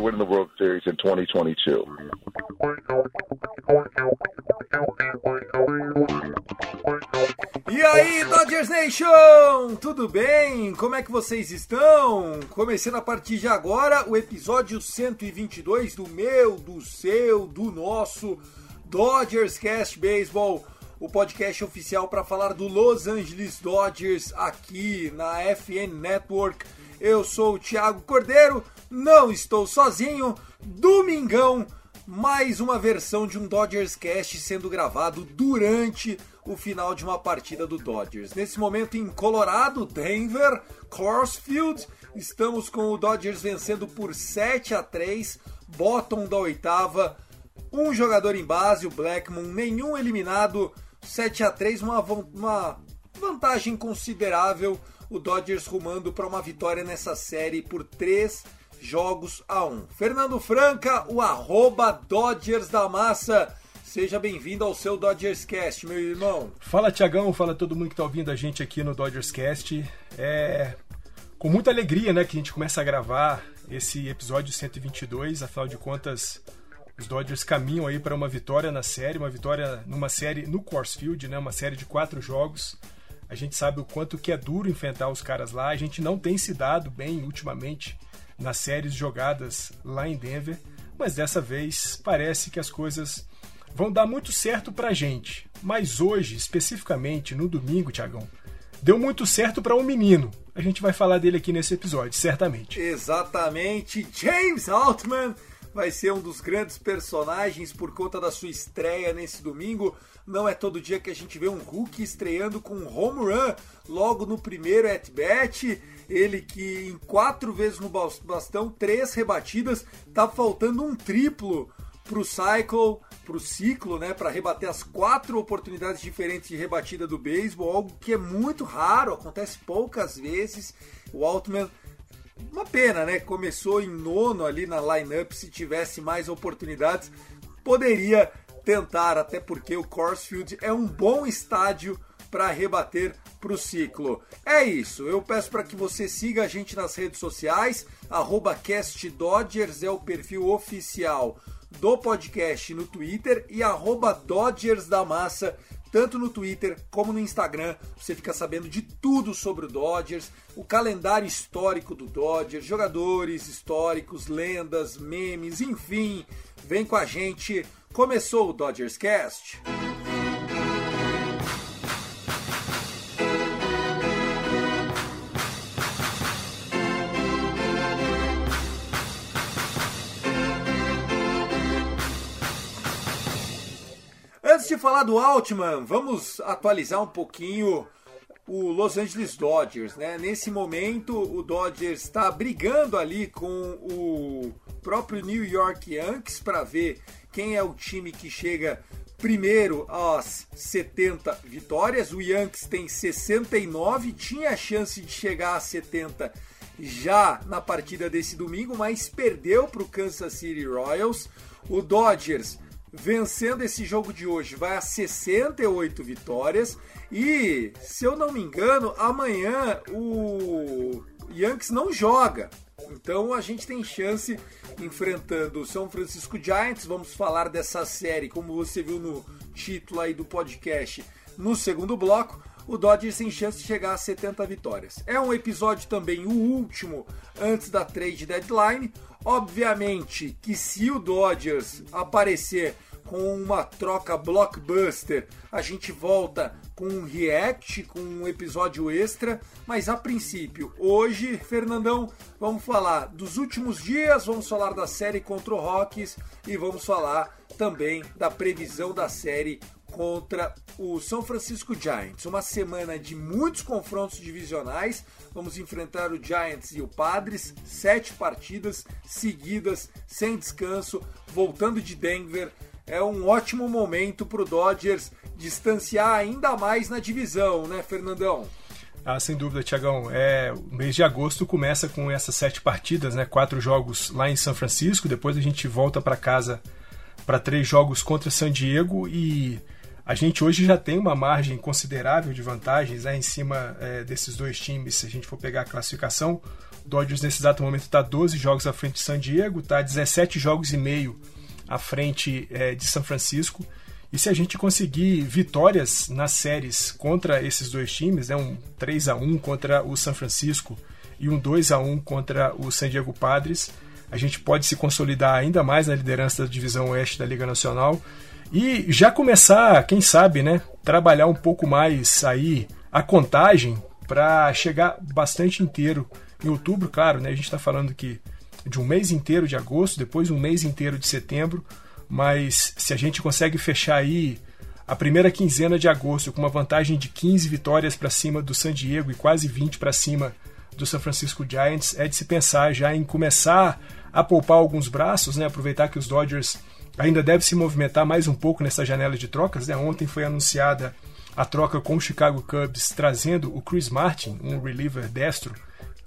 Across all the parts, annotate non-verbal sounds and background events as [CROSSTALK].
We are winning the World Series in 2022. E aí, Dodgers Nation! Tudo bem? Como é que vocês estão? Começando a partir de agora o episódio 122 do meu, do seu, do nosso Dodgers Cast Baseball, o podcast oficial para falar do Los Angeles Dodgers aqui na FN Network. Eu sou o Thiago Cordeiro, não estou sozinho. Domingão, mais uma versão de um Dodgers Cast sendo gravado durante o final de uma partida do Dodgers. Nesse momento em Colorado, Denver, Coors Field, estamos com o Dodgers vencendo por 7 a 3, bottom da oitava, um jogador em base, o Blackmon, nenhum eliminado, 7 a 3, uma, uma vantagem considerável, o Dodgers rumando para uma vitória nessa série por 3 jogos a 1. Fernando Franca, o arroba Dodgers da Massa. Seja bem-vindo ao seu Dodgers Cast, meu irmão. Fala Tiagão, fala todo mundo que tá ouvindo a gente aqui no Dodgers Cast. É com muita alegria, né, que a gente começa a gravar esse episódio 122. Afinal de contas, os Dodgers caminham aí para uma vitória na série, uma vitória numa série no Coors Field, né, uma série de quatro jogos. A gente sabe o quanto que é duro enfrentar os caras lá. A gente não tem se dado bem ultimamente nas séries jogadas lá em Denver, mas dessa vez parece que as coisas vão dar muito certo pra gente. Mas hoje, especificamente no domingo, Tiagão, deu muito certo pra um menino. A gente vai falar dele aqui nesse episódio, certamente. Exatamente, James Altman vai ser um dos grandes personagens por conta da sua estreia nesse domingo. Não é todo dia que a gente vê um Hulk estreando com um home run logo no primeiro at-bat. Ele que em quatro vezes no bas- bastão, três rebatidas, tá faltando um triplo pro Cycle, pro ciclo, né, para rebater as quatro oportunidades diferentes de rebatida do beisebol, algo que é muito raro, acontece poucas vezes. O Altman uma pena, né? Começou em nono ali na lineup. Se tivesse mais oportunidades, poderia tentar, até porque o Coors Field é um bom estádio para rebater para o ciclo. É isso. Eu peço para que você siga a gente nas redes sociais. CastDodgers é o perfil oficial do podcast no Twitter e arroba Dodgers da Massa tanto no Twitter como no Instagram. Você fica sabendo de tudo sobre o Dodgers, o calendário histórico do Dodgers, jogadores históricos, lendas, memes, enfim. Vem com a gente. Começou o Dodgers Cast. De falar do Altman, vamos atualizar um pouquinho o Los Angeles Dodgers, né? Nesse momento, o Dodgers está brigando ali com o próprio New York Yankees para ver quem é o time que chega primeiro às 70 vitórias. O Yankees tem 69, tinha a chance de chegar a 70 já na partida desse domingo, mas perdeu para o Kansas City Royals. O Dodgers vencendo esse jogo de hoje vai a 68 vitórias e, se eu não me engano, amanhã o Yankees não joga. Então a gente tem chance enfrentando o São Francisco Giants. Vamos falar dessa série, como você viu no título aí do podcast, no segundo bloco. o Dodgers tem chance de chegar a 70 vitórias. É um episódio também o último antes da trade deadline. Obviamente que se o Dodgers aparecer com uma troca blockbuster, a gente volta com um react, com um episódio extra, mas a princípio, hoje, Fernandão, vamos falar dos últimos dias, vamos falar da série contra o Rockies e vamos falar também da previsão da série contra o São Francisco Giants. Uma semana de muitos confrontos divisionais. Vamos enfrentar o Giants e o Padres, sete partidas seguidas, sem descanso, voltando de Denver. É um ótimo momento para o Dodgers distanciar ainda mais na divisão, né, Fernandão? Ah, sem dúvida, Tiagão. É, o mês de agosto começa com essas sete partidas, né? Quatro jogos lá em São Francisco. Depois a gente volta para casa para três jogos contra San Diego e a gente hoje já tem uma margem considerável de vantagens né, em cima é, desses dois times. Se a gente for pegar a classificação, o Dodgers nesse exato momento está 12 jogos à frente de San Diego, está 17 jogos e meio à frente é, de São Francisco. E se a gente conseguir vitórias nas séries contra esses dois times, né, um 3 a 1 contra o São Francisco e um 2 a 1 contra o San Diego Padres, a gente pode se consolidar ainda mais na liderança da divisão oeste da Liga Nacional e já começar, quem sabe, né, trabalhar um pouco mais aí a contagem para chegar bastante inteiro em outubro, claro, né, a gente está falando que de um mês inteiro de agosto, depois um mês inteiro de setembro, mas se a gente consegue fechar aí a primeira quinzena de agosto com uma vantagem de 15 vitórias para cima do San Diego e quase 20 para cima do San Francisco Giants, é de se pensar já em começar a poupar alguns braços, né? aproveitar que os Dodgers ainda devem se movimentar mais um pouco nessa janela de trocas. Né? Ontem foi anunciada a troca com o Chicago Cubs, trazendo o Chris Martin, um reliever destro,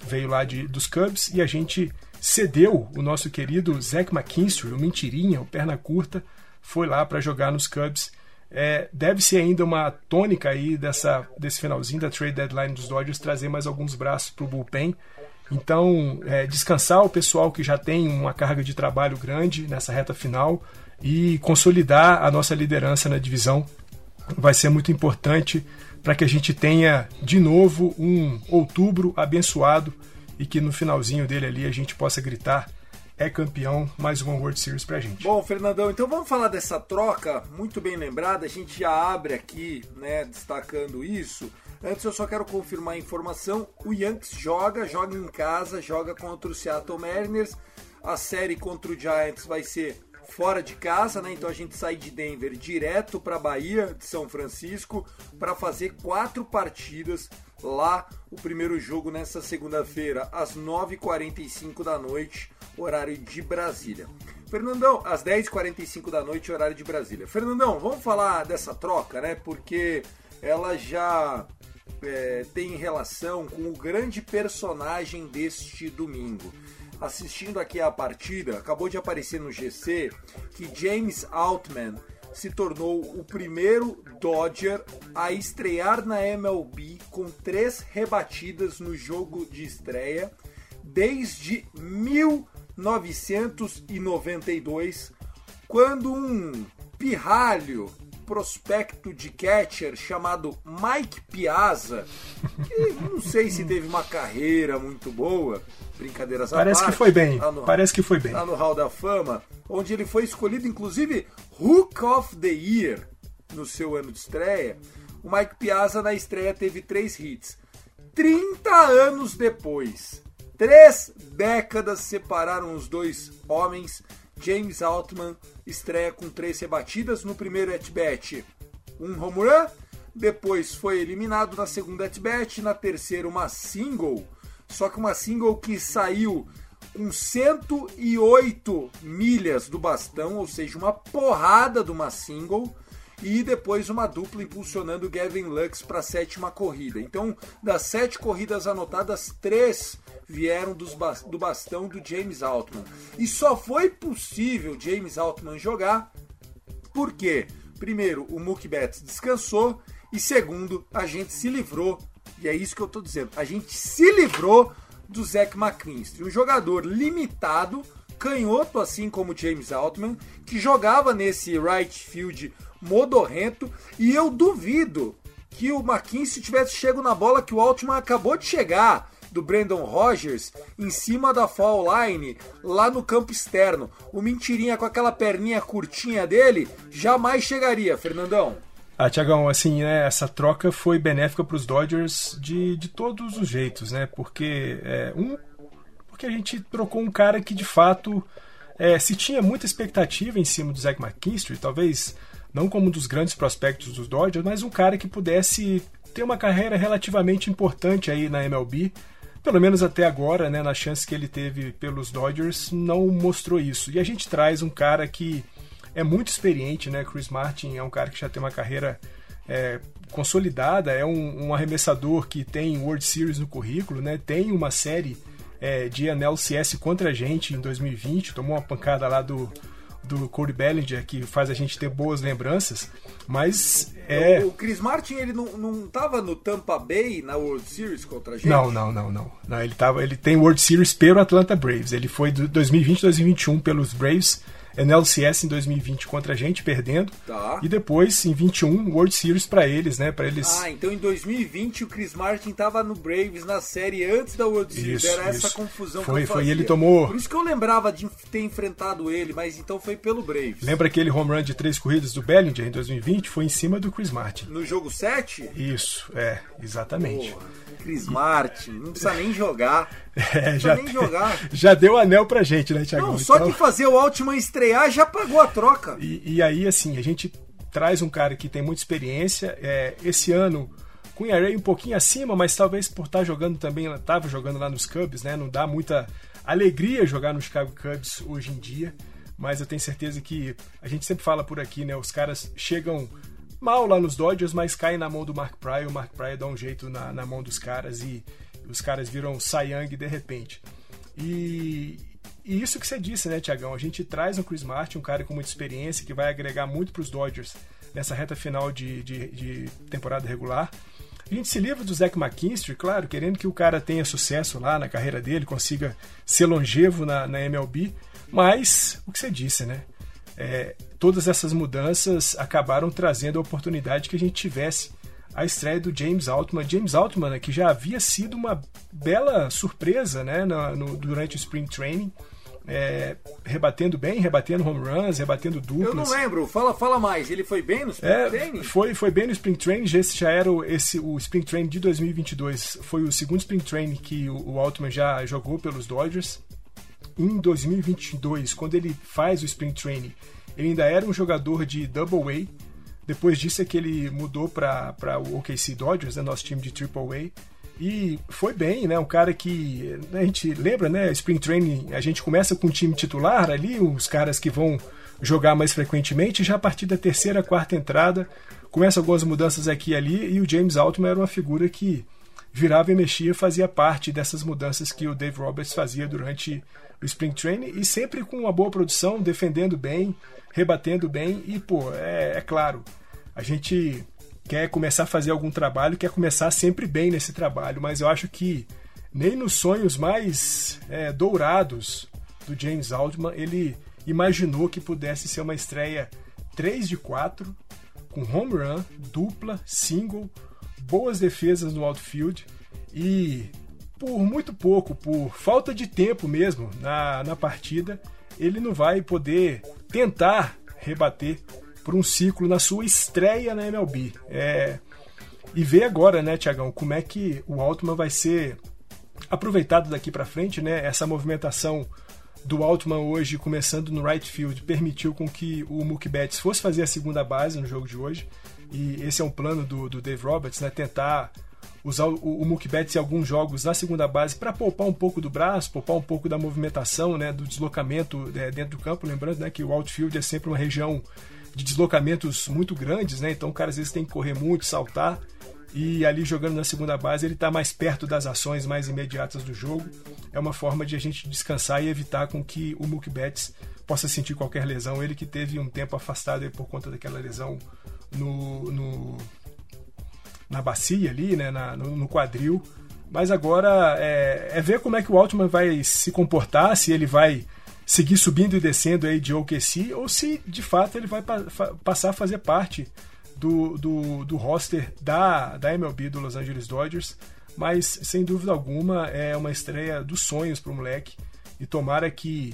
veio lá de, dos Cubs, e a gente cedeu o nosso querido Zach McKinstry, o mentirinha, o perna curta, foi lá para jogar nos Cubs. É, deve ser ainda uma tônica aí dessa, desse finalzinho da trade deadline dos Dodgers trazer mais alguns braços para o bullpen então, é, descansar o pessoal que já tem uma carga de trabalho grande nessa reta final e consolidar a nossa liderança na divisão vai ser muito importante para que a gente tenha de novo um outubro abençoado e que no finalzinho dele ali a gente possa gritar é campeão, mais uma World Series pra gente. Bom, Fernandão, então vamos falar dessa troca, muito bem lembrada, a gente já abre aqui, né, destacando isso. Antes eu só quero confirmar a informação. O Yankees joga, joga em casa, joga contra o Seattle Mariners. A série contra o Giants vai ser fora de casa, né? Então a gente sai de Denver direto para Bahia, de São Francisco, para fazer quatro partidas lá. O primeiro jogo nessa segunda-feira, às 9h45 da noite, horário de Brasília. Fernandão, às 10h45 da noite, horário de Brasília. Fernandão, vamos falar dessa troca, né? Porque ela já é, tem relação com o grande personagem deste domingo. Assistindo aqui a partida, acabou de aparecer no GC que James Altman se tornou o primeiro Dodger a estrear na MLB com três rebatidas no jogo de estreia desde 1992, quando um pirralho prospecto de catcher chamado Mike Piazza, que não sei se teve uma carreira muito boa, brincadeiras Parece parte, que foi bem. no- Parece que foi bem. Tá no Hall da Fama, onde ele foi escolhido, inclusive, Hook of the Year no seu ano de estreia. O Mike Piazza na estreia teve três hits. 30 anos depois, três décadas separaram os dois homens. James Altman estreia com três rebatidas no primeiro at-bat, um home run. Depois foi eliminado na segunda at-bat, na terceira uma single. Só que uma single que saiu com 108 milhas do bastão, ou seja, uma porrada de uma single. E depois uma dupla impulsionando Gavin Lux para a sétima corrida. Então, das sete corridas anotadas, três vieram bas- do bastão do James Altman. E só foi possível James Altman jogar porque, primeiro, o Mookie Betts descansou e, segundo, a gente se livrou, e é isso que eu tô dizendo, a gente se livrou do Zach McKinstry, um jogador limitado, canhoto assim como James Altman, que jogava nesse right field modorrento, e eu duvido que o McKinsey tivesse chego na bola que o Altman acabou de chegar do Brandon Rogers em cima da foul line lá no campo externo. O Mentirinha com aquela perninha curtinha dele jamais chegaria, Fernandão. Ah, Tiagão, assim, né, essa troca foi benéfica para os Dodgers de, de todos os jeitos, né? Porque é, um, porque a gente trocou um cara que de fato é, se tinha muita expectativa em cima do Zach McKinstry, talvez não como um dos grandes prospectos dos Dodgers, mas um cara que pudesse ter uma carreira relativamente importante aí na MLB. Pelo menos até agora, né, na chance que ele teve pelos Dodgers, não mostrou isso. E a gente traz um cara que é muito experiente, né? Chris Martin é um cara que já tem uma carreira é, consolidada, é um, um, arremessador que tem World Series no currículo, né? Tem uma série é, de NLCS contra a gente em 2020, tomou uma pancada lá do, do Corey Bellinger, que faz a gente ter boas lembranças, mas é... O, Chris Martin, ele não, não tava no Tampa Bay na World Series contra a gente? Não, não, não, não. não ele, tava, ele tem World Series pelo Atlanta Braves, ele foi de 2020 2021 pelos Braves, NLCS em 2020 contra a gente, perdendo. Tá. E depois, em 21, World Series para eles, né? Para eles. Ah, então em 2020 o Chris Martin tava no Braves na série antes da World Series. Isso, Era isso. essa confusão foi, que eu foi. fazia. ele tomou. Por isso que eu lembrava de ter enfrentado ele, mas então foi pelo Braves. Lembra aquele home run de três corridas do Bellinger em 2020? Foi em cima do Chris Martin. No jogo 7? Isso, é, exatamente. Porra. Chris Martin, não precisa nem jogar. [LAUGHS] É, não já, precisa nem jogar. [LAUGHS] já deu anel pra gente, né, Thiago? Não, só de fazer o Altman estrear já pagou a troca. E, e aí, assim, a gente traz um cara que tem muita experiência. É, esse ano, com um pouquinho acima, mas talvez por estar jogando também, estava jogando lá nos Cubs, né? Não dá muita alegria jogar no Chicago Cubs hoje em dia. Mas eu tenho certeza que a gente sempre fala por aqui, né? Os caras chegam mal lá nos Dodgers, mas caem na mão do Mark Pryor. O Mark Pryor dá um jeito na, na mão dos caras e os caras viram Cy Young de repente. E, e isso que você disse, né, Tiagão? A gente traz o Chris Martin, um cara com muita experiência, que vai agregar muito para os Dodgers nessa reta final de, de, de, temporada regular. A gente se livra do Zach McKinstry, claro, querendo que o cara tenha sucesso lá na carreira dele, consiga ser longevo na, na MLB, mas o que você disse, né? É, todas essas mudanças acabaram trazendo a oportunidade que a gente tivesse a estreia do James Altman. James Altman, né, que já havia sido uma bela surpresa né, no, no, durante o Spring Training. É, rebatendo bem, rebatendo home runs, rebatendo duplas. Eu não lembro, fala, fala mais. Ele foi bem no Spring é, Training? Foi, foi bem no Spring Training. Esse já era o, esse, o Spring Training de 2022. Foi o segundo Spring Training que o, o Altman já jogou pelos Dodgers. Em 2022, quando ele faz o Spring Training, ele ainda era um jogador de Double A. Depois disso é que ele mudou para o OKC Dodgers, né, nosso time de Triple A. E foi bem, né? Um cara que né, a gente lembra, né? Spring Training, a gente começa com um time titular ali, os caras que vão jogar mais frequentemente, já a partir da terceira, quarta entrada, começa algumas mudanças aqui e ali, e o James Altman era uma figura que virava e mexia, fazia parte dessas mudanças que o Dave Roberts fazia durante o Spring Training, e sempre com uma boa produção, defendendo bem, rebatendo bem, e pô, é, é claro, a gente quer começar a fazer algum trabalho, quer começar sempre bem nesse trabalho, mas eu acho que nem nos sonhos mais é, dourados do James Altman ele imaginou que pudesse ser uma estreia 3 de 4, com home run, dupla, single, boas defesas no outfield e por muito pouco, por falta de tempo mesmo na, na partida, ele não vai poder tentar rebater por um ciclo na sua estreia na MLB. É, e ver agora, né, Tiagão, como é que o Altman vai ser aproveitado daqui para frente, né? Essa movimentação do Altman hoje, começando no right field, permitiu com que o Mookie Betts fosse fazer a segunda base no jogo de hoje. E esse é um plano do, do Dave Roberts, né? Tentar usar o, o Mookie Betts em alguns jogos na segunda base para poupar um pouco do braço, poupar um pouco da movimentação, né? Do deslocamento é, dentro do campo. Lembrando né, que o outfield é sempre uma região de deslocamentos muito grandes, né? Então o cara às vezes tem que correr muito, saltar. E ali jogando na segunda base, ele está mais perto das ações mais imediatas do jogo. É uma forma de a gente descansar e evitar com que o Mookie Betts possa sentir qualquer lesão. Ele que teve um tempo afastado por conta daquela lesão no, no na bacia ali, né? Na, no, no quadril. Mas agora é, é ver como é que o Altman vai se comportar, se ele vai seguir subindo e descendo aí de OKC ou se de fato ele vai pa passar a fazer parte do, do, do roster da, da MLB do Los Angeles Dodgers, mas sem dúvida alguma é uma estreia dos sonhos para o moleque e tomara que,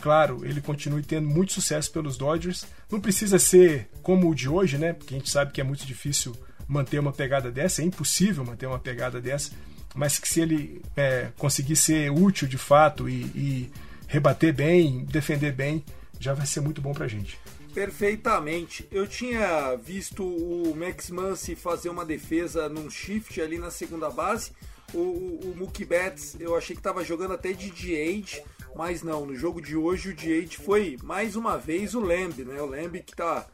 claro, ele continue tendo muito sucesso pelos Dodgers. Não precisa ser como o de hoje, né? Porque a gente sabe que é muito difícil manter uma pegada dessa, é impossível manter uma pegada dessa, mas que se ele é, conseguir ser útil de fato e, e rebater bem, defender bem, já vai ser muito bom pra gente. Perfeitamente. Eu tinha visto o Max Muncy fazer uma defesa num shift ali na segunda base. O, o, o Mookie Betts, eu achei que estava jogando até de DH, mas não. No jogo de hoje, o DH foi mais uma vez o Lamb, né? O Lamb que tá.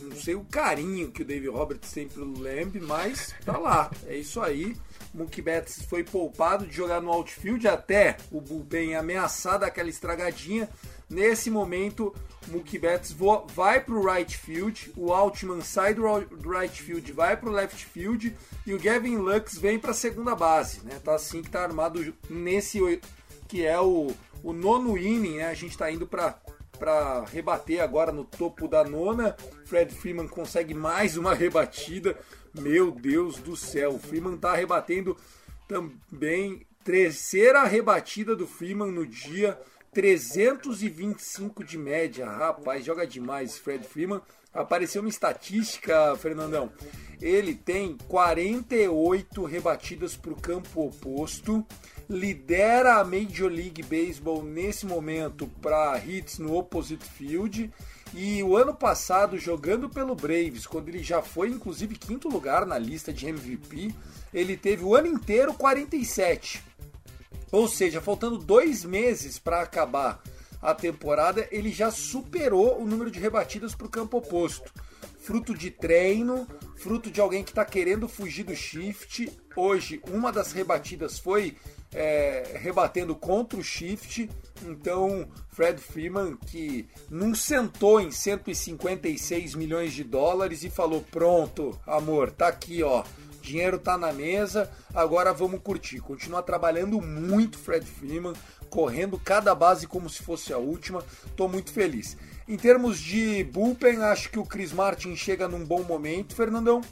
Não sei o carinho que o David Roberts tem pelo Lamb, mas tá lá. É isso aí. Mookie Betts foi poupado de jogar no outfield até o bullpen ameaçar daquela estragadinha. Nesse momento, Mookie Betts vai para o right field, o Altman sai do right field, vai para o left field e o Gavin Lux vem para a segunda base. Né? Tá assim que tá armado nesse que é o, o nono inning. Né? A gente está indo para para rebater agora no topo da nona. Fred Freeman consegue mais uma rebatida. Meu Deus do céu, o Freeman está rebatendo também terceira rebatida do Freeman no dia. 325 de média. Rapaz, joga demais Fred Freeman. Apareceu uma estatística, Fernandão. Ele tem 48 rebatidas para o campo oposto, lidera a Major League Baseball nesse momento para hits no opposite field. E o ano passado, jogando pelo Braves, quando ele já foi inclusive quinto lugar na lista de MVP, ele teve o ano inteiro 47. Ou seja, faltando dois meses para acabar a temporada, ele já superou o número de rebatidas para o campo oposto. Fruto de treino, fruto de alguém que está querendo fugir do shift. Hoje, uma das rebatidas foi é, rebatendo contra o shift. Então, Fred Freeman, que não sentou em 156 milhões de dólares e falou: Pronto, amor, tá aqui, ó dinheiro tá na mesa, agora vamos curtir. Continuar trabalhando muito Fred Freeman, correndo cada base como se fosse a última. Tô muito feliz. Em termos de bullpen, acho que o Chris Martin chega num bom momento, Fernandão.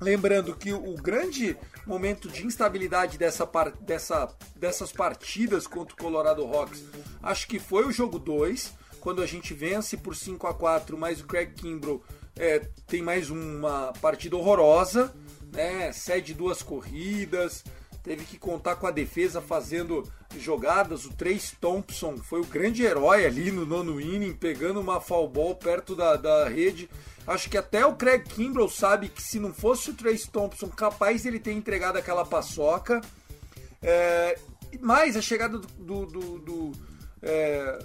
Lembrando que o grande momento de instabilidade dessa, dessa, dessas partidas contra o Colorado Rocks, acho que foi o jogo 2, quando a gente vence por 5 a 4 mas o Craig Kimbrough é, tem mais uma partida horrorosa né? Cede duas corridas, teve que contar com a defesa fazendo jogadas. O Trace Thompson foi o grande herói ali no nono inning, pegando uma foul ball perto da, da rede. Acho que até o Craig Kimbrell sabe que se não fosse o Trace Thompson, capaz ele ter entregado aquela paçoca. É, mas a chegada do, do, do, do é,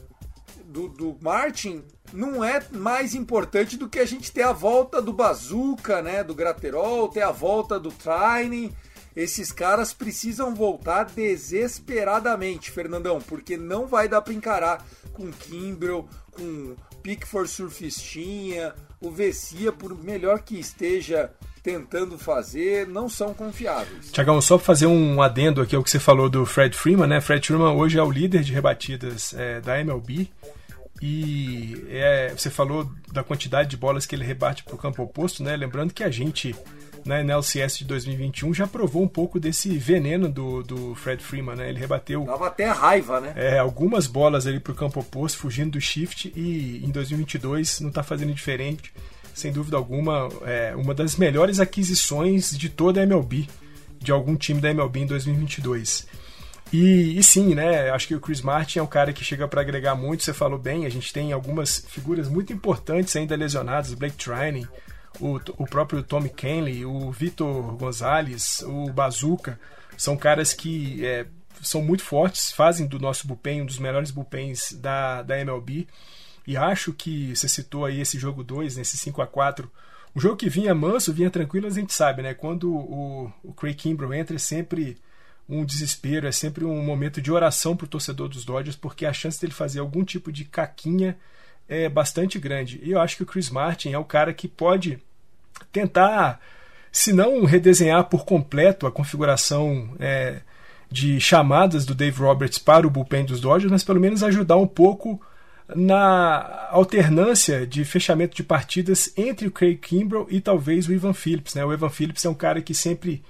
do, do Martin não é mais importante do que a gente ter a volta do Bazooka, né, do Graterol, ter a volta do Training. Esses caras precisam voltar desesperadamente, Fernandão, porque não vai dar para encarar com Kimbrel, com Pickford Surfistinha, o Vessia, por melhor que esteja tentando fazer, não são confiáveis. Tiagão, só para fazer um adendo aqui ao que você falou do Fred Freeman, né? Fred Freeman hoje é o líder de rebatidas é, da MLB. E é, você falou da quantidade de bolas que ele rebate para o campo oposto, né? Lembrando que a gente na NLCS de 2021 já provou um pouco desse veneno do, do Fred Freeman, né? Ele rebateu. Dava até raiva, né? É, algumas bolas ali para o campo oposto, fugindo do shift, e em 2022 não está fazendo diferente. Sem dúvida alguma, é uma das melhores aquisições de toda a MLB, de algum time da MLB em 2022. E, e, sim, né? Acho que o Chris Martin é um cara que chega para agregar muito. Você falou bem, a gente tem algumas figuras muito importantes ainda lesionadas: Blake Trining, o, o próprio Tommy Kenley, o Vitor Gonzalez, o Bazooka. São caras que é, são muito fortes, fazem do nosso bullpen um dos melhores bullpens da, da MLB. E acho que você citou aí esse jogo 2, nesse 5 a 4 um jogo que vinha manso, vinha tranquilo, a gente sabe, né? Quando o, o Craig Kimbrell entra, é sempre um desespero, é sempre um momento de oração para o torcedor dos Dodgers, porque a chance dele fazer algum tipo de caquinha é bastante grande. E eu acho que o Chris Martin é o cara que pode tentar, se não redesenhar por completo a configuração é, de chamadas do Dave Roberts para o bullpen dos Dodgers, mas pelo menos ajudar um pouco na alternância de fechamento de partidas entre o Craig Kimbrell e talvez o Ivan Phillips. Né? O Ivan Phillips é um cara que sempre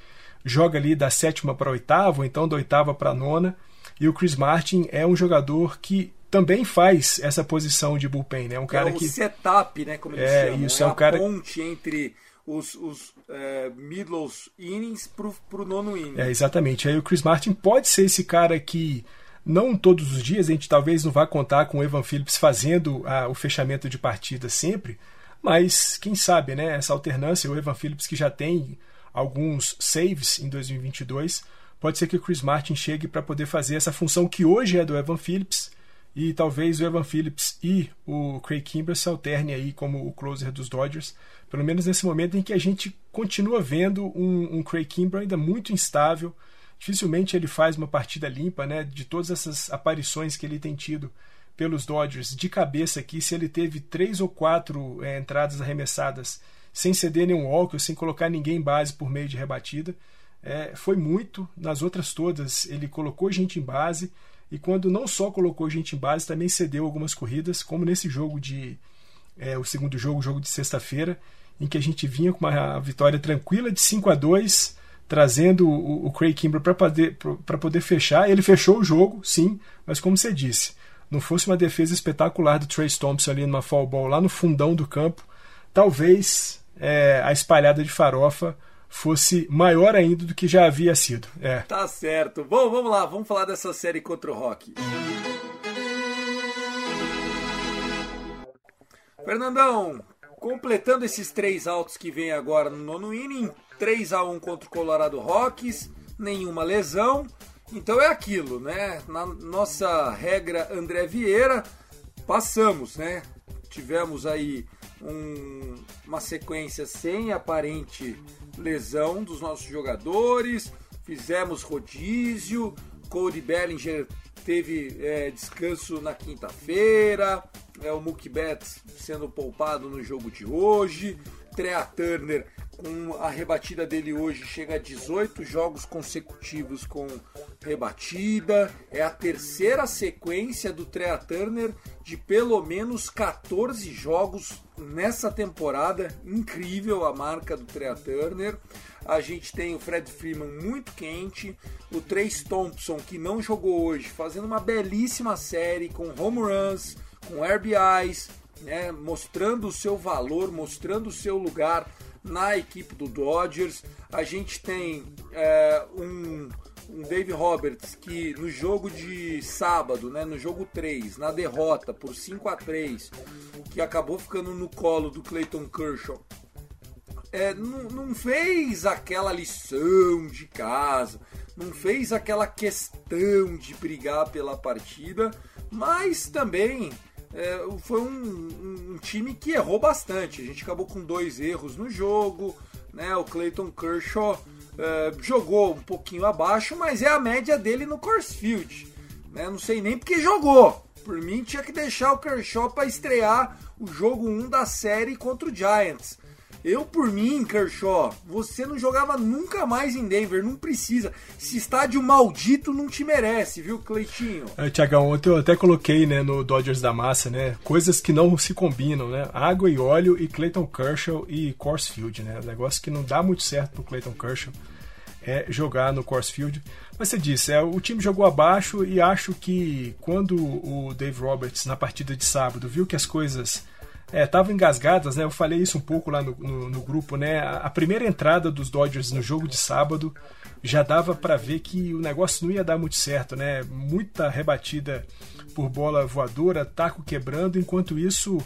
joga ali da sétima para a oitava, ou então da oitava para a nona, e o Chris Martin é um jogador que também faz essa posição de bullpen, né? Um cara é o que setup, né, como eles É, chamam. isso, é, é um a cara- ponte entre os, os é, middle innings pro, pro nono inning. É, exatamente. Aí o Chris Martin pode ser esse cara que não todos os dias, a gente talvez não vá contar com o Evan Phillips fazendo ah, o fechamento de partida sempre, mas quem sabe, né? Essa alternância, o Evan Phillips que já tem alguns saves em 2022, pode ser que o Chris Martin chegue para poder fazer essa função que hoje é do Evan Phillips e talvez o Evan Phillips e o Craig Kimbrell se alternem aí como o closer dos Dodgers, pelo menos nesse momento em que a gente continua vendo um, um Craig Kimbrell ainda muito instável, dificilmente ele faz uma partida limpa, né? De todas essas aparições que ele tem tido pelos Dodgers, de cabeça aqui, se ele teve três ou quatro é, entradas arremessadas sem ceder nenhum walk, sem colocar ninguém em base por meio de rebatida, é, foi muito. Nas outras todas, ele colocou gente em base, e quando não só colocou gente em base, também cedeu algumas corridas, como nesse jogo de. É, o segundo jogo, o jogo de sexta-feira, em que a gente vinha com uma vitória tranquila de 5 a 2 trazendo o, o Craig Kimbrell para poder, poder fechar. Ele fechou o jogo, sim, mas como você disse, não fosse uma defesa espetacular do Trace Thompson ali numa fall ball lá no fundão do campo, talvez é, a espalhada de farofa fosse maior ainda do que já havia sido. É. Tá certo. Bom, vamos lá, vamos falar dessa série contra o Rock. Fernandão, completando esses três altos que vem agora no nono inning, 3 a 1 contra o Colorado Rockies, nenhuma lesão. Então é aquilo, né? Na nossa regra André Vieira, passamos, né? Tivemos aí um- uma sequência sem aparente lesão dos nossos jogadores, fizemos rodízio, Cody Bellinger teve é, descanso na quinta-feira, é, o Mookie Betts sendo poupado no jogo de hoje, Trea Turner com a rebatida dele hoje chega a 18 jogos consecutivos com rebatida. É a terceira sequência do Trea Turner de pelo menos 14 jogos nessa temporada. Incrível a marca do Trea Turner. A gente tem o Fred Freeman muito quente, o Trace Thompson que não jogou hoje, fazendo uma belíssima série com home runs, com RBIs, né, mostrando o seu valor, mostrando o seu lugar na equipe do Dodgers. A gente tem é, um, um Dave Roberts que no jogo de sábado, né, no jogo 3, na derrota por 5 a 3 que acabou ficando no colo do Clayton Kershaw, é, não, não fez aquela lição de casa, não fez aquela questão de brigar pela partida, mas também é, foi um, um- um time que errou bastante. A gente acabou com dois erros no jogo, né? O Clayton Kershaw é, jogou um pouquinho abaixo, mas é a média dele no Coors Field. Né? Não sei nem porque jogou. Por mim, tinha que deixar o Kershaw para estrear o jogo 1 da série contra o Giants. Eu, por mim, Kershaw, você não jogava nunca mais em Denver, não precisa. Esse estádio maldito não te merece, viu, Cleitinho? É, Tiagão, ontem eu até coloquei né, no Dodgers da Massa, né? Coisas que não se combinam, né? Água e óleo e Clayton Kershaw e Coors Field, né? Negócio que não dá muito certo pro Clayton Kershaw é jogar no Coors Field. Mas você disse, é, o time jogou abaixo e acho que quando o Dave Roberts, na partida de sábado, viu que as coisas estavam engasgadas, né? Eu falei isso um pouco lá no, no, no grupo, né? A, a primeira entrada dos Dodgers no jogo de sábado já dava para ver que o negócio não ia dar muito certo, né? Muita rebatida por bola voadora, taco quebrando, enquanto isso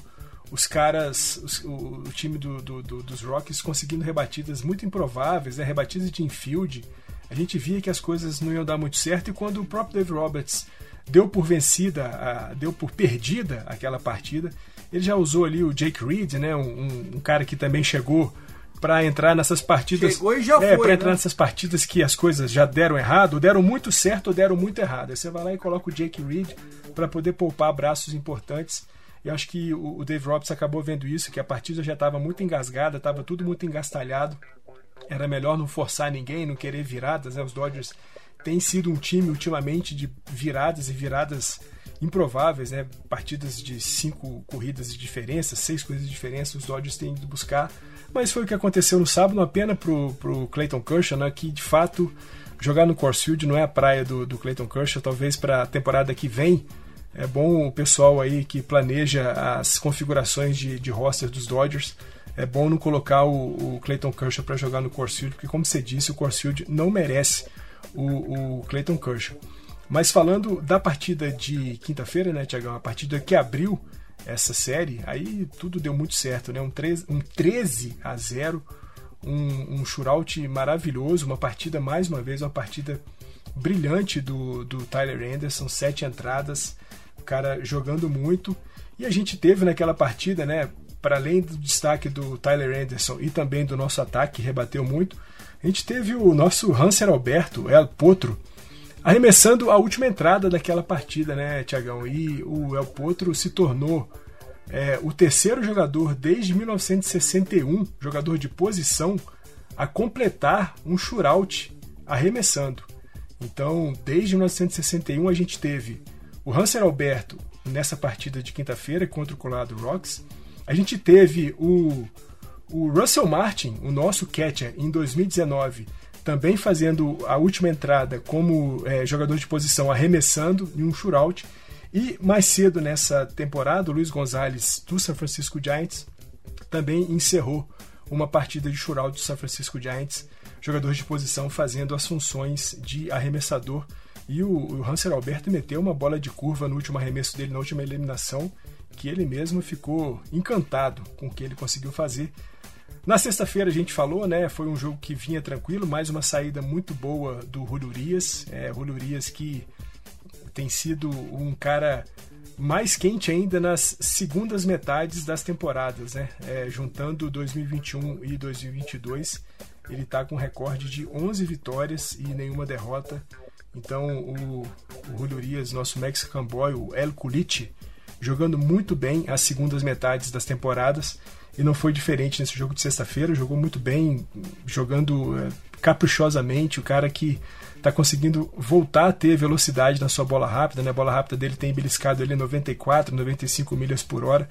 os caras, os- o, o time do, do- do- dos Rockies conseguindo rebatidas muito improváveis, né? rebatidas de infield. A gente via que as coisas não iam dar muito certo e quando o próprio Dave Roberts deu por vencida, a- deu por perdida aquela partida, ele já usou ali o Jake Reed, né? um, um- cara que também chegou para entrar nessas partidas. Chegou e já é, foi, pra entrar né? nessas partidas que as coisas já deram errado, deram muito certo ou deram muito errado. Aí você vai lá e coloca o Jake Reed para poder poupar braços importantes. E acho que o o Dave Roberts acabou vendo isso, que a partida já estava muito engasgada, estava tudo muito engastalhado. Era melhor não forçar ninguém, não querer viradas. Né? Os Dodgers têm sido um time ultimamente de viradas e viradas improváveis, né? Partidas de cinco corridas de diferença, seis corridas de diferença, os Dodgers têm ido buscar. Mas foi o que aconteceu no sábado, uma pena pro, pro Clayton Kershaw, né? Que de fato jogar no Coors Field não é a praia do, do Clayton Kershaw. Talvez para a temporada que vem é bom o pessoal aí que planeja as configurações de, de roster dos Dodgers. É bom não colocar o, o Clayton Kershaw para jogar no Coors Field, porque como você disse, o Coors Field não merece o, o Clayton Kershaw. Mas falando da partida de quinta-feira, né, Tiagão? A partida que abriu essa série, aí tudo deu muito certo, né? Um 13, um 13 a 0, um, um shootout maravilhoso, uma partida, mais uma vez, uma partida brilhante do, do Tyler Anderson, sete entradas, o cara jogando muito. E a gente teve naquela partida, né? Para além do destaque do Tyler Anderson e também do nosso ataque, que rebateu muito, a gente teve o nosso Hanser Alberto, El Potro, arremessando a última entrada daquela partida, né, Tiagão? E o El Potro se tornou é, o terceiro jogador desde 1961, jogador de posição, a completar um shootout arremessando. Então, desde 1961 a gente teve o Hanser Alberto nessa partida de quinta-feira contra o Colorado Rocks. A gente teve o, o Russell Martin, o nosso catcher, em 2019 também fazendo a última entrada como é, jogador de posição, arremessando em um shootout. E mais cedo nessa temporada, o Luiz Gonzalez do San Francisco Giants também encerrou uma partida de shootout do San Francisco Giants, jogador de posição fazendo as funções de arremessador. E o, o Hanser Alberto meteu uma bola de curva no último arremesso dele, na última eliminação, que ele mesmo ficou encantado com o que ele conseguiu fazer. Na sexta-feira a gente falou, né? Foi um jogo que vinha tranquilo, mais uma saída muito boa do Rulurias. É, Rulurias que tem sido um cara mais quente ainda nas segundas metades das temporadas, né? É, juntando 2021 e 2022, ele está com um recorde de 11 vitórias e nenhuma derrota. Então o, o nosso Mexican Boy, o El Culiche, jogando muito bem as segundas metades das temporadas e não foi diferente nesse jogo de sexta-feira. Jogou muito bem, jogando é, caprichosamente. O cara que está conseguindo voltar a ter velocidade na sua bola rápida. Né? A bola rápida dele tem beliscado ele 94, 95 milhas por hora.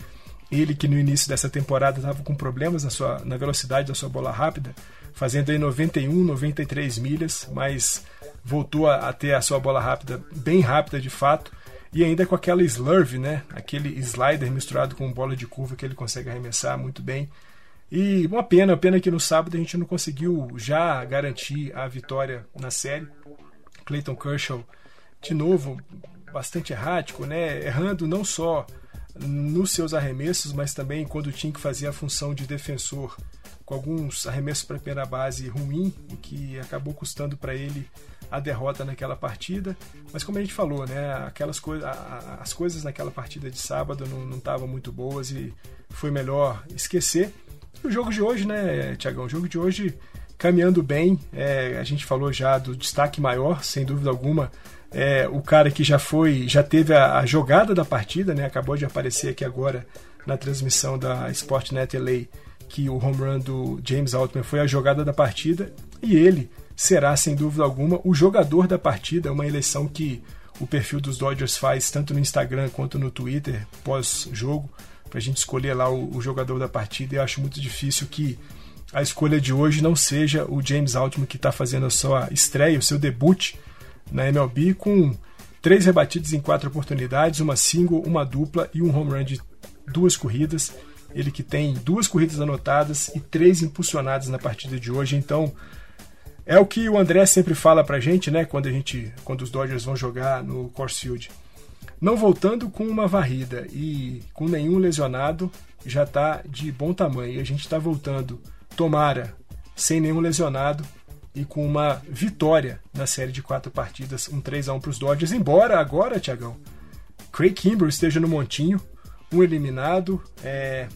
Ele que no início dessa temporada estava com problemas na, sua, na velocidade da sua bola rápida, fazendo aí 91, 93 milhas, mas voltou a, a ter a sua bola rápida bem rápida de fato e ainda com aquela slurve, né? Aquele slider misturado com bola de curva que ele consegue arremessar muito bem. E uma pena, pena que no sábado a gente não conseguiu já garantir a vitória na série. Clayton Kershaw, de novo, bastante errático, né? Errando não só nos seus arremessos, mas também quando tinha que fazer a função de defensor, com alguns arremessos para a primeira base ruim, o que acabou custando para ele a derrota naquela partida. Mas como a gente falou, né, aquelas coisas, as coisas naquela partida de sábado não estavam muito boas e foi melhor esquecer. E o jogo de hoje, né, Tiagão? O jogo de hoje caminhando bem. É, a gente falou já do destaque maior, sem dúvida alguma. É, o cara que já foi, já teve a, a, jogada da partida, né? Acabou de aparecer aqui agora na transmissão da Sportnet LA que o home run do James Altman foi a jogada da partida e ele será, sem dúvida alguma, o jogador da partida, uma eleição que o perfil dos Dodgers faz tanto no Instagram quanto no Twitter pós-jogo, para a gente escolher lá o, o, jogador da partida. E eu acho muito difícil que a escolha de hoje não seja o James Altman, que está fazendo a sua estreia, o seu debut na MLB, com três rebatidas em quatro oportunidades, uma single, uma dupla e um home run de duas corridas. Ele que tem duas corridas anotadas e três impulsionadas na partida de hoje. Então, é o que o André sempre fala pra gente, né? Quando a gente, quando os Dodgers vão jogar no Coors Field. Não voltando com uma varrida e com nenhum lesionado, já tá de bom tamanho. E a gente está voltando, tomara, sem nenhum lesionado e com uma vitória na série de quatro partidas, um 3 a 1 para os Dodgers. Embora agora, Tiagão, Craig Kimbrell esteja no montinho, um eliminado, é,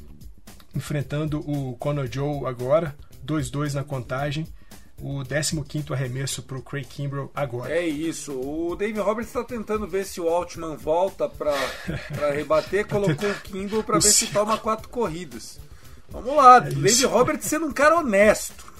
enfrentando o Conor Joe agora, 2-2 na contagem o 15 arremesso para o Craig Kimbrell agora. É isso. O David Roberts está tentando ver se o Altman volta para rebater, [LAUGHS] colocou o Kimbrell para ver se toma quatro corridas. Vamos lá, é David [LAUGHS] Roberts sendo um cara honesto.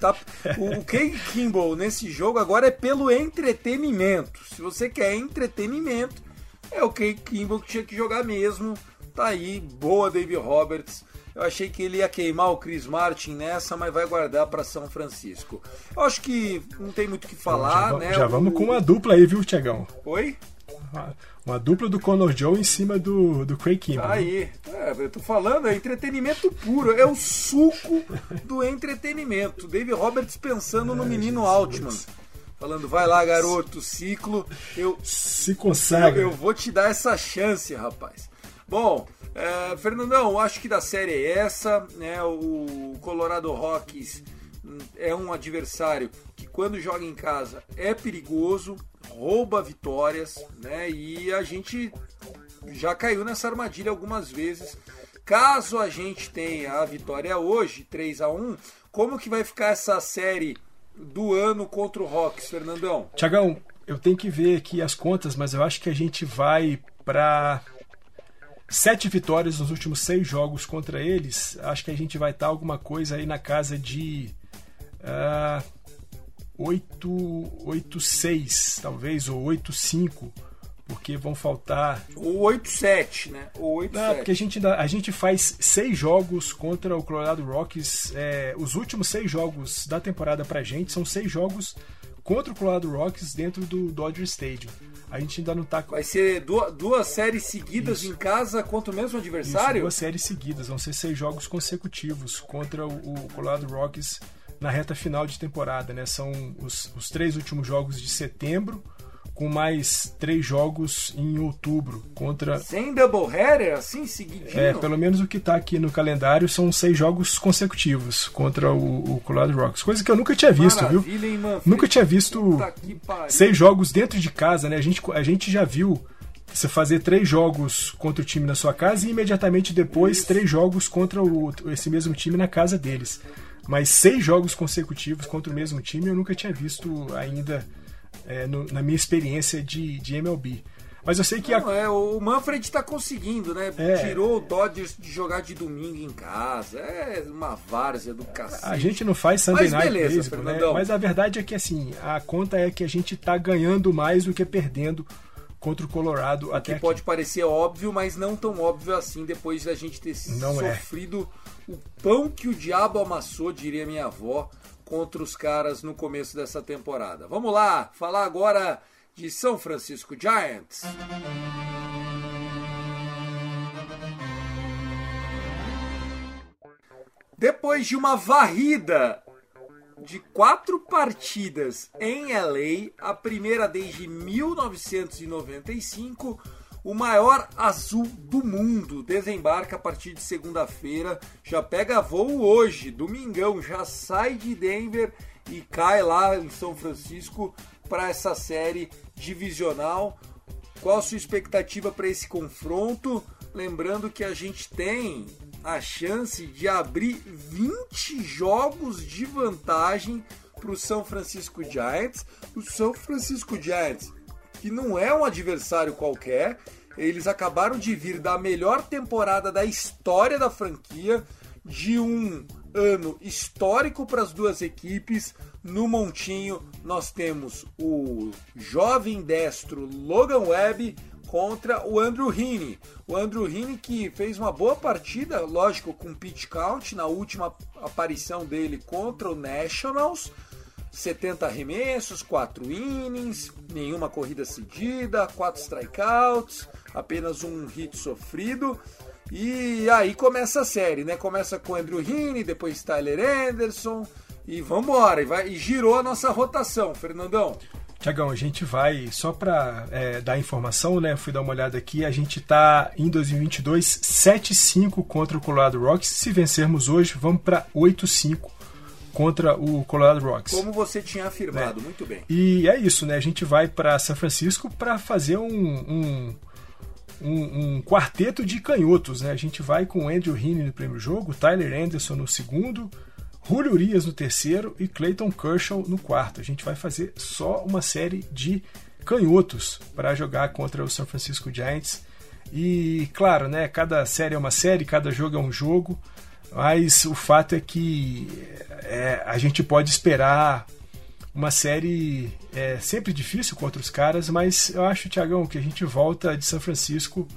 Tá? O [LAUGHS] Craig Kimbrell nesse jogo agora é pelo entretenimento. Se você quer entretenimento, é o Kay Kimball que tinha que jogar mesmo. Tá aí, boa Dave Roberts. Eu achei que ele ia queimar o Chris Martin nessa, mas vai guardar para São Francisco. Eu acho que não tem muito o que falar, já, né? Já vamos com uma dupla aí, viu, Tiagão? Oi? Uma, uma, dupla do Conor Joe em cima do, do Craig Kimball. Aí, é, eu tô falando, é entretenimento puro, é o suco do entretenimento. Dave Roberts pensando no menino Altman. Falando, vai lá, garoto, ciclo. Eu, Se consagra. eu, eu vou te dar essa chance, rapaz. Bom, é, Fernandão, acho que da série é essa, né? O Colorado Rockies hum, é um adversário que quando joga em casa é perigoso, rouba vitórias, né? E a gente já caiu nessa armadilha algumas vezes. Caso a gente tenha a vitória hoje, 3 a 1 como que vai ficar essa série do ano contra o Rocks, Fernandão? Tiagão, eu tenho que ver aqui as contas, mas eu acho que a gente vai para sete vitórias nos últimos seis jogos contra eles. Acho que a gente vai estar alguma coisa aí na casa de uh, 8-6, talvez, ou 8-5 porque vão faltar. O 8-7, né? O 8-7. Não, porque a gente, a gente faz seis jogos contra o Colorado Rockies. É, os últimos seis jogos da temporada pra gente são seis jogos contra o Colorado Rockies dentro do Dodger Stadium. A gente ainda não tá. Vai ser duas, duas séries seguidas Isso. em casa contra o mesmo adversário? Isso, duas séries seguidas. Vão ser seis jogos consecutivos contra o, o Colorado Rockies na reta final de temporada, né? São os, os três últimos jogos de setembro com mais três jogos em outubro contra. Sem doubleheader, assim, seguidinho? É, pelo menos o que está aqui no calendário são seis jogos consecutivos contra o, o Colorado Rocks. Coisa que eu nunca tinha visto, Maravilha, viu? Hein, nunca tinha visto seis jogos dentro de casa, né? A gente, a gente já viu você fazer três jogos contra o time na sua casa e imediatamente depois Isso. três jogos contra o, esse mesmo time na casa deles. Mas seis jogos consecutivos contra o mesmo time eu nunca tinha visto ainda é, no, na minha experiência de, de MLB. Mas eu sei que. Não, a... é, o Manfred está conseguindo, né? É. Tirou o Dodgers de jogar de domingo em casa. É uma várzea do cacete. A gente não faz Sunday Mas Night beleza, Baseball, né? Mas a verdade é que assim, a conta é que a gente está ganhando mais do que perdendo contra o Colorado até que aqui. pode parecer óbvio, mas não tão óbvio assim depois da gente ter não é. sofrido é. o pão que o diabo amassou, diria minha avó, contra os caras no começo dessa temporada. Vamos lá, falar agora de São Francisco Giants. Depois de uma varrida de quatro partidas em LA, a primeira desde 1995, o maior azul do mundo desembarca a partir de segunda-feira, já pega voo hoje, domingão, já sai de Denver e cai lá em São Francisco para essa série divisional. Qual a sua expectativa para esse confronto? Lembrando que a gente tem a chance de abrir 20 jogos de vantagem para o São Francisco Giants. O São Francisco Giants, que não é um adversário qualquer, eles acabaram de vir da melhor temporada da história da franquia, de um ano histórico para as duas equipes. No montinho, nós temos o jovem destro Logan Webb contra o Andrew Heaney. O Andrew Heaney que fez uma boa partida, lógico, com pitch count na última aparição dele contra o Nationals. 70 arremessos, 4 innings, nenhuma corrida cedida, 4 strikeouts, apenas um hit sofrido. E aí começa a série, né? Começa com Andrew Heaney, depois Tyler Anderson e vambora. E, vai, e girou a nossa rotação, Fernandão. Tiagão, a gente vai, só para é, dar informação, né? Fui dar uma olhada aqui, a gente tá em 2022 7-5 contra o Colorado Rocks. Se vencermos hoje, vamos para 8-5 contra o Colorado Rocks. Como você tinha afirmado, É. muito bem. E é isso, né? A gente vai para São Francisco para fazer um, um, um, um quarteto de canhotos, né? A gente vai com Andrew Heaney no primeiro jogo, Tyler Anderson no segundo, Julio Urias no terceiro e Clayton Kershaw no quarto. A gente vai fazer só uma série de canhotos para jogar contra o San Francisco Giants. E claro, né? Cada série é uma série, cada jogo é um jogo. Mas o fato é que é, a gente pode esperar uma série é, sempre difícil contra os caras, mas eu acho, Tiagão, que a gente volta de São Francisco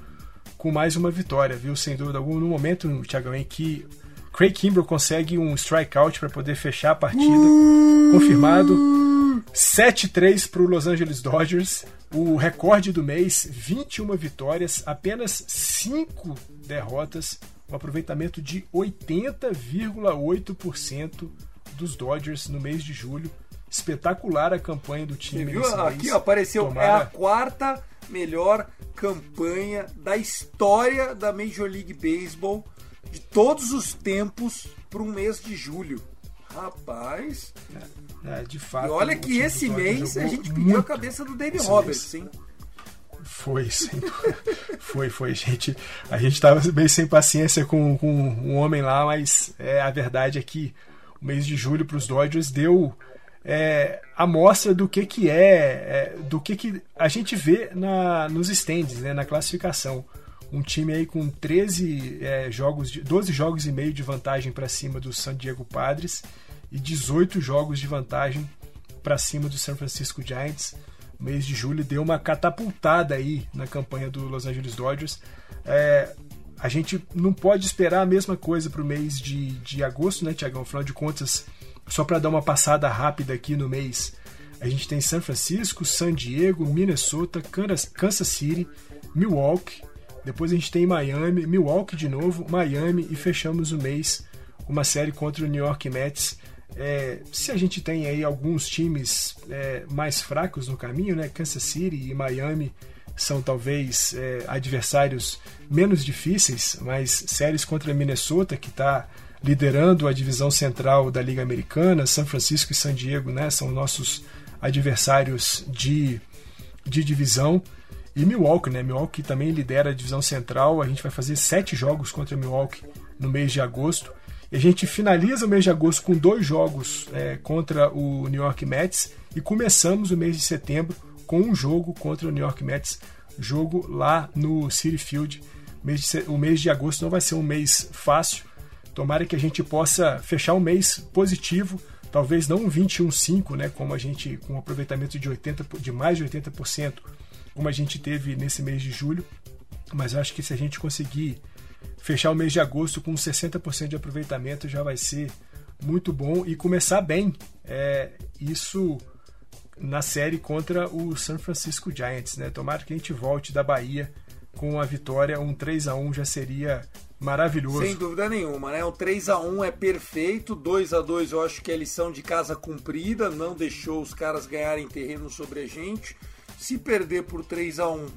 com mais uma vitória, viu? Sem dúvida alguma. No momento, Tiagão, em que Craig Kimbrell consegue um strikeout para poder fechar a partida, confirmado. 7-3 para o Los Angeles Dodgers. O recorde do mês, 21 vitórias, apenas 5 derrotas, um aproveitamento de 80,8% dos Dodgers no mês de julho. Espetacular a campanha do time. Você viu? Aqui ó, apareceu. Tomara- É a quarta melhor campanha da história da Major League Baseball de todos os tempos para um mês de julho. Rapaz, É, de fato. e olha que esse mês a gente pediu a cabeça do Dave Roberts, mês. hein? Foi, sim. foi, foi, gente. A gente tava bem sem paciência com, com um homem lá, mas é, a verdade é que o mês de julho para os Dodgers deu é, a mostra do que que é, é, do que que a gente vê na, nos stands, né, na classificação. Um time aí com 13 é, jogos, de, 12 jogos e meio de vantagem para cima do San Diego Padres e 18 jogos de vantagem para cima do San Francisco Giants. O mês de julho deu uma catapultada aí na campanha do Los Angeles Dodgers. É, a gente não pode esperar a mesma coisa para o mês de, de agosto, né, Tiagão? Afinal de contas, só para dar uma passada rápida aqui no mês, a gente tem San Francisco, San Diego, Minnesota, Kansas City, Milwaukee. Depois a gente tem Miami, Milwaukee de novo, Miami e fechamos o mês uma série contra o New York Mets. É, se a gente tem aí alguns times é, mais fracos no caminho, né? Kansas City e Miami são talvez é, adversários menos difíceis, mas séries contra Minnesota, que está liderando a divisão central da Liga Americana, São Francisco e San Diego, né? São nossos adversários de, de divisão. E Milwaukee, né? Milwaukee também lidera a divisão central. A gente vai fazer sete jogos contra Milwaukee no mês de agosto. E a gente finaliza o mês de agosto com dois jogos é, contra o New York Mets e começamos o mês de setembro com um jogo contra o New York Mets, jogo lá no City Field. O mês de agosto não vai ser um mês fácil. Tomara que a gente possa fechar um mês positivo, talvez não um 21,5, né, como a gente com um aproveitamento de 80 po- de mais de 80%, como a gente teve nesse mês de julho, mas acho que se a gente conseguir fechar o mês de agosto com 60% de aproveitamento já vai ser muito bom e começar bem. É, isso na série contra o San Francisco Giants, né? Tomara que a gente volte da Bahia com a vitória, um 3 a 1 já seria maravilhoso. Sem dúvida nenhuma, né? O 3 a 1 é perfeito, 2 a 2 eu acho que é lição de casa cumprida, não deixou os caras ganharem terreno sobre a gente. Se perder por 3 a 1,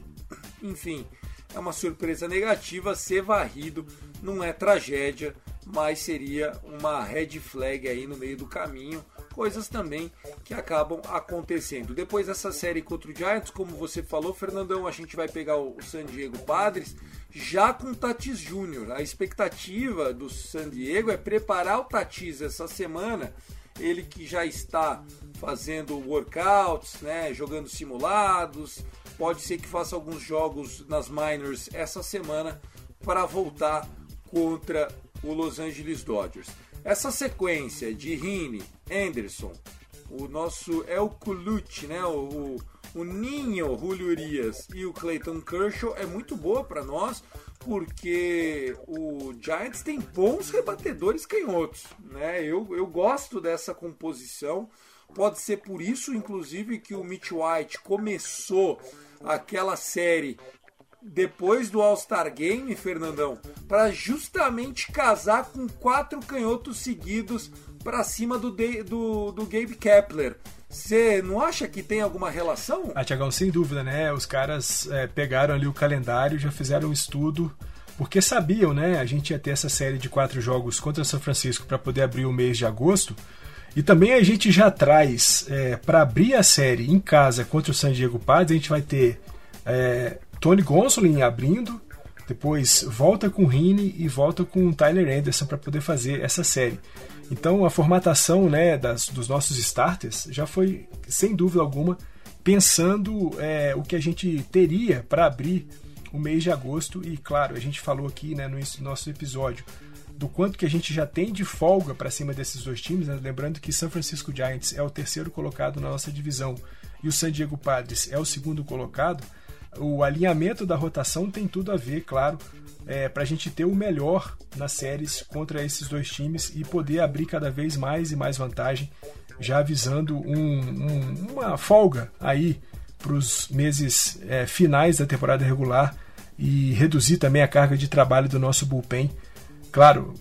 enfim, é uma surpresa negativa, ser varrido não é tragédia, mas seria uma red flag aí no meio do caminho. Coisas também que acabam acontecendo. Depois dessa série contra o Giants, como você falou, Fernandão, a gente vai pegar o San Diego Padres já com o Tatis Júnior. A expectativa do San Diego é preparar o Tatis essa semana. Ele que já está fazendo workouts, né, jogando simulados. Pode ser que faça alguns jogos nas minors essa semana para voltar contra o Los Angeles Dodgers. Essa sequência de Rini, Anderson, o nosso El Colucci, né, o, o Ninho Julio Urias e o Clayton Kershaw é muito boa para nós, porque o Giants tem bons rebatedores canhotos, né? Eu, eu gosto dessa composição. Pode ser por isso, inclusive, que o Mitch White começou aquela série depois do All-Star Game, Fernandão, para justamente casar com quatro canhotos seguidos para cima do, De- do, do Gabe Kepler. Você não acha que tem alguma relação? Ah, Tiagão, sem dúvida, né? Os caras é, pegaram ali o calendário, já fizeram um estudo, porque sabiam, né? A gente ia ter essa série de quatro jogos contra São Francisco para poder abrir o mês de agosto. E também a gente já traz, é, para abrir a série em casa contra o San Diego Padres, a gente vai ter é, Tony Gonsolin abrindo, depois volta com Rini e volta com Tyler Anderson para poder fazer essa série. Então a formatação né, das, dos nossos starters já foi, sem dúvida alguma, pensando é, o que a gente teria para abrir o mês de agosto. E claro, a gente falou aqui né, no nosso episódio do quanto que a gente já tem de folga para cima desses dois times, né? lembrando que San Francisco Giants é o terceiro colocado na nossa divisão e o San Diego Padres é o segundo colocado, o alinhamento da rotação tem tudo a ver, claro, é, para a gente ter o melhor nas séries contra esses dois times e poder abrir cada vez mais e mais vantagem, já avisando um, um, uma folga aí para os meses é, finais da temporada regular e reduzir também a carga de trabalho do nosso bullpen. Claro,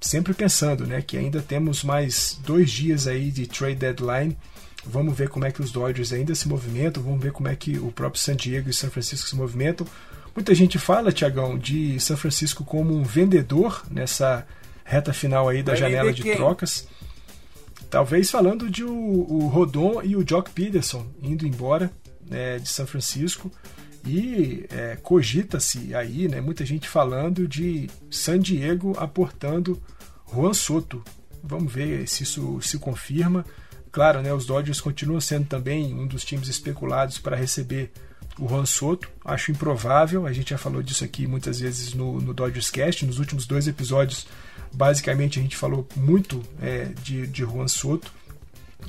sempre pensando né, que ainda temos mais dois dias aí de trade deadline. Vamos ver como é que os Dodgers ainda se movimentam, vamos ver como é que o próprio San Diego e São Francisco se movimentam. Muita gente fala, Tiagão, de São Francisco como um vendedor nessa reta final aí da Vai janela de quem? trocas. Talvez falando de o, o Rodon e o Jock Peterson indo embora né, de São Francisco. E é, cogita-se aí, né, muita gente falando de San Diego aportando Juan Soto. Vamos ver se isso se confirma. Claro, né, os Dodgers continuam sendo também um dos times especulados para receber o Juan Soto. Acho improvável, a gente já falou disso aqui muitas vezes no, no Dodgers Cast. Nos últimos dois episódios, basicamente, a gente falou muito é, de, de Juan Soto.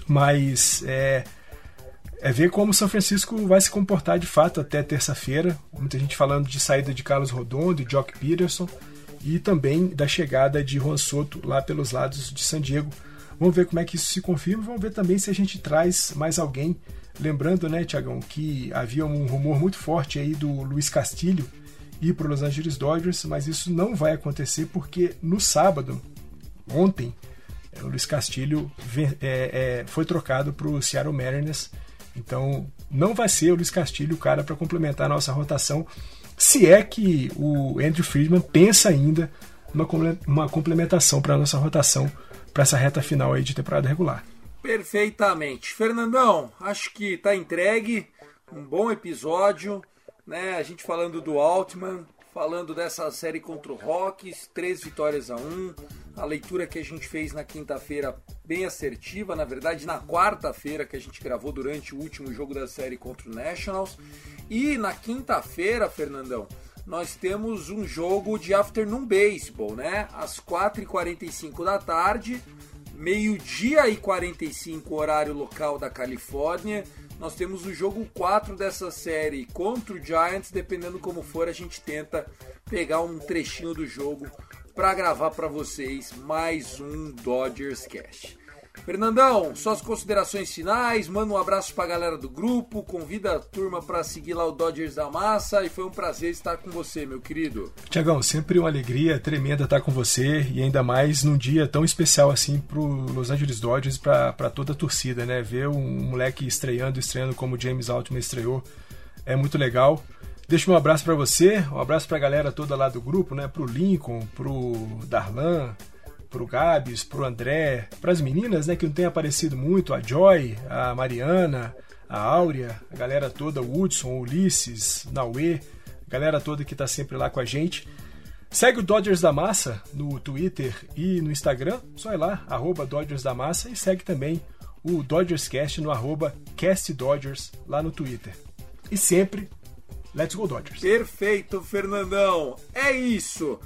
Mas é, é ver como São Francisco vai se comportar de fato até terça-feira. Muita gente falando de saída de Carlos Rodon, de Jock Peterson e também da chegada de Juan Soto lá pelos lados de San Diego. Vamos ver como é que isso se confirma. Vamos ver também se a gente traz mais alguém. Lembrando, né, Tiagão, que havia um rumor muito forte aí do Luiz Castilho ir para os Los Angeles Dodgers, mas isso não vai acontecer porque no sábado, ontem, o Luiz Castilho é, é, foi trocado para o Seattle Mariners então, não vai ser o Luiz Castilho o cara para complementar a nossa rotação, se é que o Andrew Friedman pensa ainda numa uma complementação para a nossa rotação para essa reta final aí de temporada regular. Perfeitamente. Fernandão, acho que está entregue. Um bom episódio, né? A gente falando do Altman, falando dessa série contra o Rocks, três vitórias a um. A leitura que a gente fez na quinta-feira bem assertiva, na verdade na quarta-feira que a gente gravou durante o último jogo da série contra o Nationals. E na quinta-feira, Fernandão, nós temos um jogo de afternoon baseball, né? Às 4h45 da tarde, meio-dia e 45 horário local da Califórnia nós temos o jogo 4 dessa série contra o Giants. Dependendo como for, a gente tenta pegar um trechinho do jogo para gravar para vocês mais um Dodgers Cast. Fernandão, suas considerações finais, manda um abraço pra galera do grupo, convida a turma para seguir lá o Dodgers da Massa e foi um prazer estar com você, meu querido. Tiagão, sempre uma alegria tremenda estar com você e ainda mais num dia tão especial assim pro Los Angeles Dodgers para toda a torcida, né? Ver um moleque estreando, estreando como James Altman estreou é muito legal. Deixa um abraço para você, um abraço para a galera toda lá do grupo, né? Pro Lincoln, pro Darlan, pro Gabs, pro André, pras meninas, né, que não tem aparecido muito, a Joy, a Mariana, a Áurea, a galera toda, o Hudson, o Ulisses, Naue, a galera toda que tá sempre lá com a gente. Segue o Dodgers da Massa no Twitter e no Instagram, só ir lá, arroba Dodgers da Massa, e segue também o Dodgers Cast no arroba Cast Dodgers lá no Twitter. E sempre, let's go Dodgers! Perfeito, Fernandão! É isso!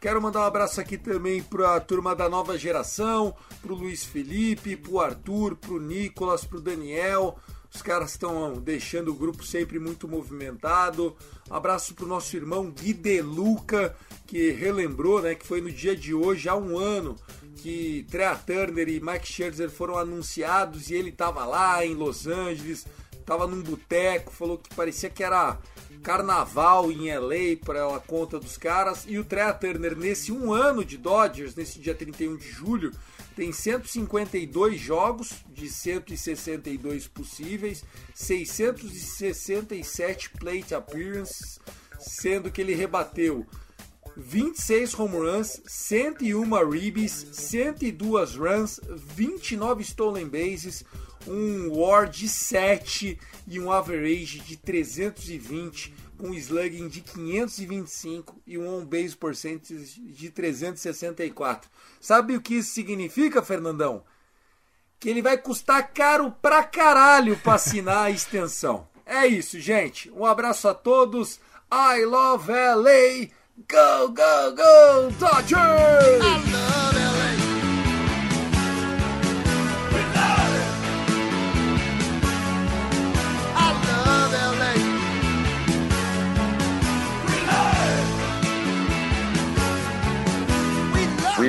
Quero mandar um abraço aqui também para a turma da nova geração, para o Luiz Felipe, para o Arthur, para o Nicolas, para o Daniel. Os caras estão deixando o grupo sempre muito movimentado. Abraço para o nosso irmão Gui De Luca, que relembrou né, que foi no dia de hoje, há um ano, que Trea Turner e Mike Scherzer foram anunciados e ele estava lá em Los Angeles, estava num boteco, falou que parecia que era carnaval em LA para a conta dos caras. E o Trea Turner, nesse um ano de Dodgers, nesse dia 31 de julho, tem 152 jogos de 162 possíveis, 667 plate appearances, sendo que ele rebateu 26 home runs, 101 ribbies, 102 runs, 29 stolen bases, um WAR de 7 e um average de 320, com um slugging de 525 e um on-base percentage de 364. Sabe o que isso significa, Fernandão? Que ele vai custar caro pra caralho pra assinar a extensão. É isso, gente. Um abraço a todos. I love LA. Go, go, go, Dodgers!